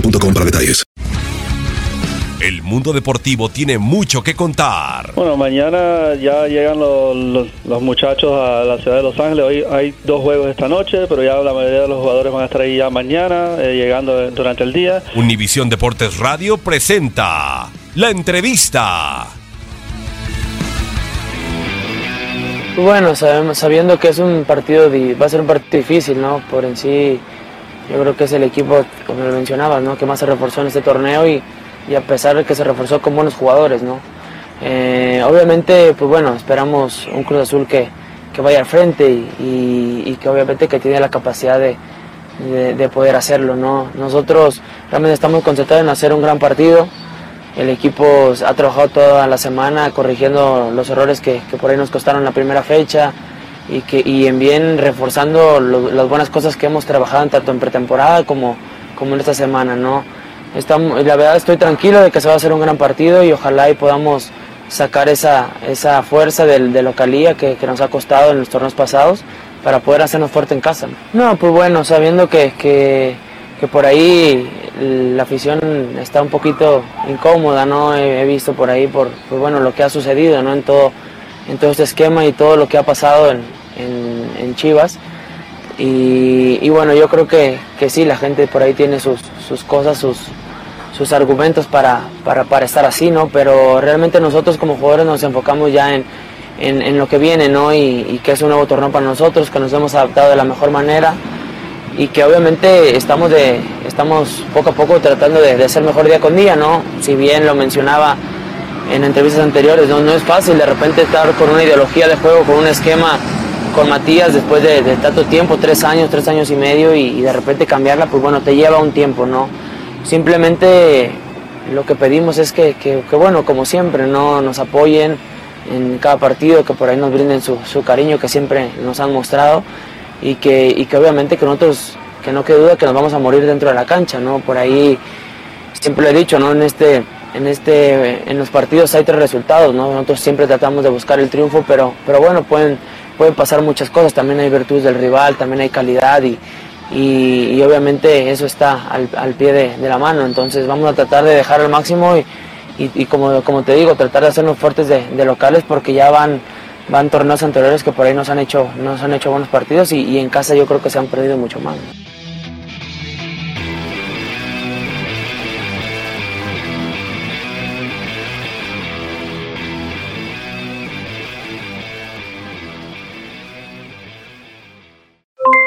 boostmobile.com para detalles. El mundo deportivo tiene mucho que contar. Bueno, mañana ya llegan los, los- los muchachos a la ciudad de Los Ángeles. Hoy hay dos juegos esta noche, pero ya la mayoría de los jugadores van a estar ahí ya mañana, eh, llegando durante el día. Univisión Deportes Radio presenta la entrevista. Bueno, sabemos, sabiendo que es un partido, di- va a ser un partido difícil, ¿no? Por en sí, yo creo que es el equipo, como lo mencionabas, ¿no? Que más se reforzó en este torneo y, y a pesar de que se reforzó con buenos jugadores, ¿no? Eh, obviamente, pues bueno, esperamos un Cruz Azul que, que vaya al frente y, y- que obviamente que tiene la capacidad de, de- de poder hacerlo, ¿no? Nosotros realmente estamos concentrados en hacer un gran partido. El equipo ha trabajado toda la semana corrigiendo los errores que, que por ahí nos costaron la primera fecha y, que, y en bien reforzando lo- las buenas cosas que hemos trabajado tanto en pretemporada como, como en esta semana. ¿no? Estamos, la verdad estoy tranquilo de que se va a hacer un gran partido y ojalá y podamos sacar esa, esa fuerza del, de localía que, que nos ha costado en los torneos pasados para poder hacernos fuerte en casa. No, pues bueno, sabiendo que, que, que por ahí la afición está un poquito incómoda, ¿no? He, he visto por ahí por, por, bueno lo que ha sucedido, ¿no? En todo, en todo este esquema y todo lo que ha pasado en, en, Chivas. Y, bueno, yo creo que, que, sí, la gente por ahí tiene sus, sus cosas, sus, sus argumentos para, para, para, estar así, ¿no? Pero realmente nosotros como jugadores nos enfocamos ya en, en, lo que viene, ¿no? Y, y, que es un nuevo torneo para nosotros, que nos hemos adaptado de la mejor manera y que obviamente estamos, de, estamos poco a poco tratando de, de hacer mejor día con día, ¿no? Si bien lo mencionaba en entrevistas anteriores, ¿no? no es fácil de repente estar con una ideología de juego, con un esquema con Matías después de, tanto tiempo, tres años, tres años y medio, y, de repente cambiarla, pues bueno, te lleva un tiempo, ¿no? Simplemente lo que pedimos es que, que, bueno, como siempre, ¿no? Nos apoyen en cada partido, que por ahí nos brinden su, su cariño que siempre nos han mostrado y que, y que obviamente que nosotros, que no quede duda que nos vamos a morir dentro de la cancha, ¿no? Por ahí siempre lo he dicho, ¿no? En este, en este, en los partidos hay tres resultados, ¿no? Nosotros siempre tratamos de buscar el triunfo, pero, pero bueno, pueden, pueden pasar muchas cosas, también hay virtudes del rival, también hay calidad y, y, obviamente eso está al, pie de, la mano, entonces vamos a tratar de dejar al máximo y, y, como, como te digo, tratar de hacernos fuertes de, de locales porque ya van van torneos anteriores que por ahí nos han hecho, nos han hecho buenos partidos y, en casa yo creo que se han perdido mucho más.